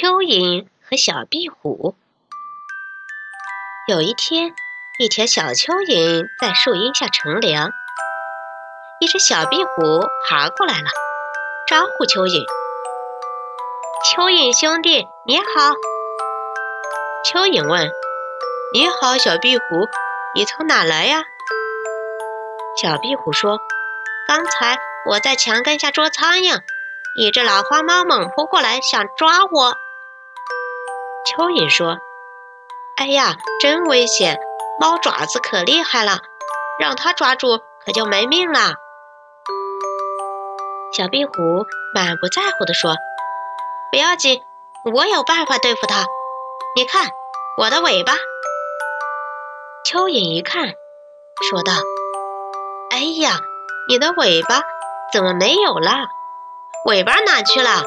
蚯蚓和小壁虎。有一天，一条小蚯蚓在树荫下乘凉，一只小壁虎爬过来了，招呼蚯蚓：“蚯蚓兄弟，你好。”蚯蚓问：“你好，小壁虎，你从哪来呀？”小壁虎说：“刚才我在墙根下捉苍蝇。”一只老花猫猛扑过来，想抓我。蚯蚓说：“哎呀，真危险！猫爪子可厉害了，让它抓住可就没命了。”小壁虎满不在乎地说：“不要紧，我有办法对付它。你看我的尾巴。”蚯蚓一看，说道：“哎呀，你的尾巴怎么没有了？”尾巴哪去了？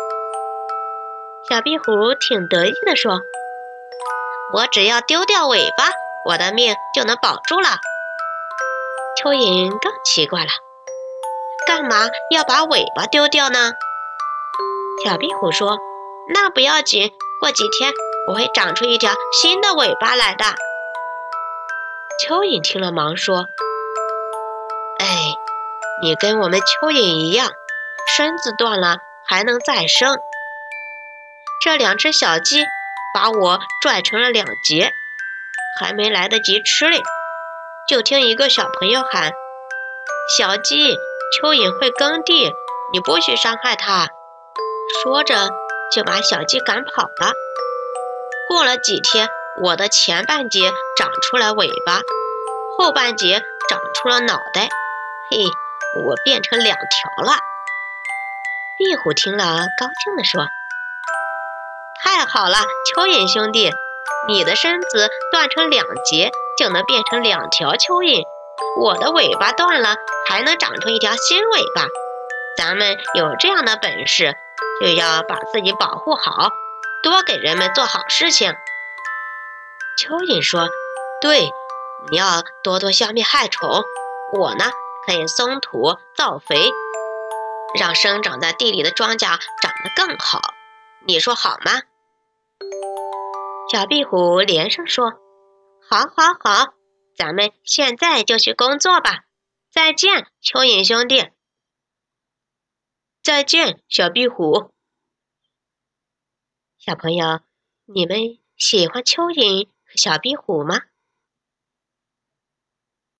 小壁虎挺得意地说：“我只要丢掉尾巴，我的命就能保住了。”蚯蚓更奇怪了：“干嘛要把尾巴丢掉呢？”小壁虎说：“那不要紧，过几天我会长出一条新的尾巴来的。”蚯蚓听了，忙说：“哎，你跟我们蚯蚓一样。”身子断了还能再生，这两只小鸡把我拽成了两截，还没来得及吃嘞，就听一个小朋友喊：“小鸡，蚯蚓会耕地，你不许伤害它。”说着就把小鸡赶跑了。过了几天，我的前半截长出了尾巴，后半截长出了脑袋，嘿，我变成两条了。壁虎听了，高兴地说：“太好了，蚯蚓兄弟，你的身子断成两截，就能变成两条蚯蚓；我的尾巴断了，还能长出一条新尾巴。咱们有这样的本事，就要把自己保护好，多给人们做好事情。”蚯蚓说：“对，你要多多消灭害虫，我呢，可以松土造肥。”让生长在地里的庄稼长得更好，你说好吗？小壁虎连声说：“好，好，好！咱们现在就去工作吧。再见，蚯蚓兄弟。再见，小壁虎。小朋友，你们喜欢蚯蚓和小壁虎吗？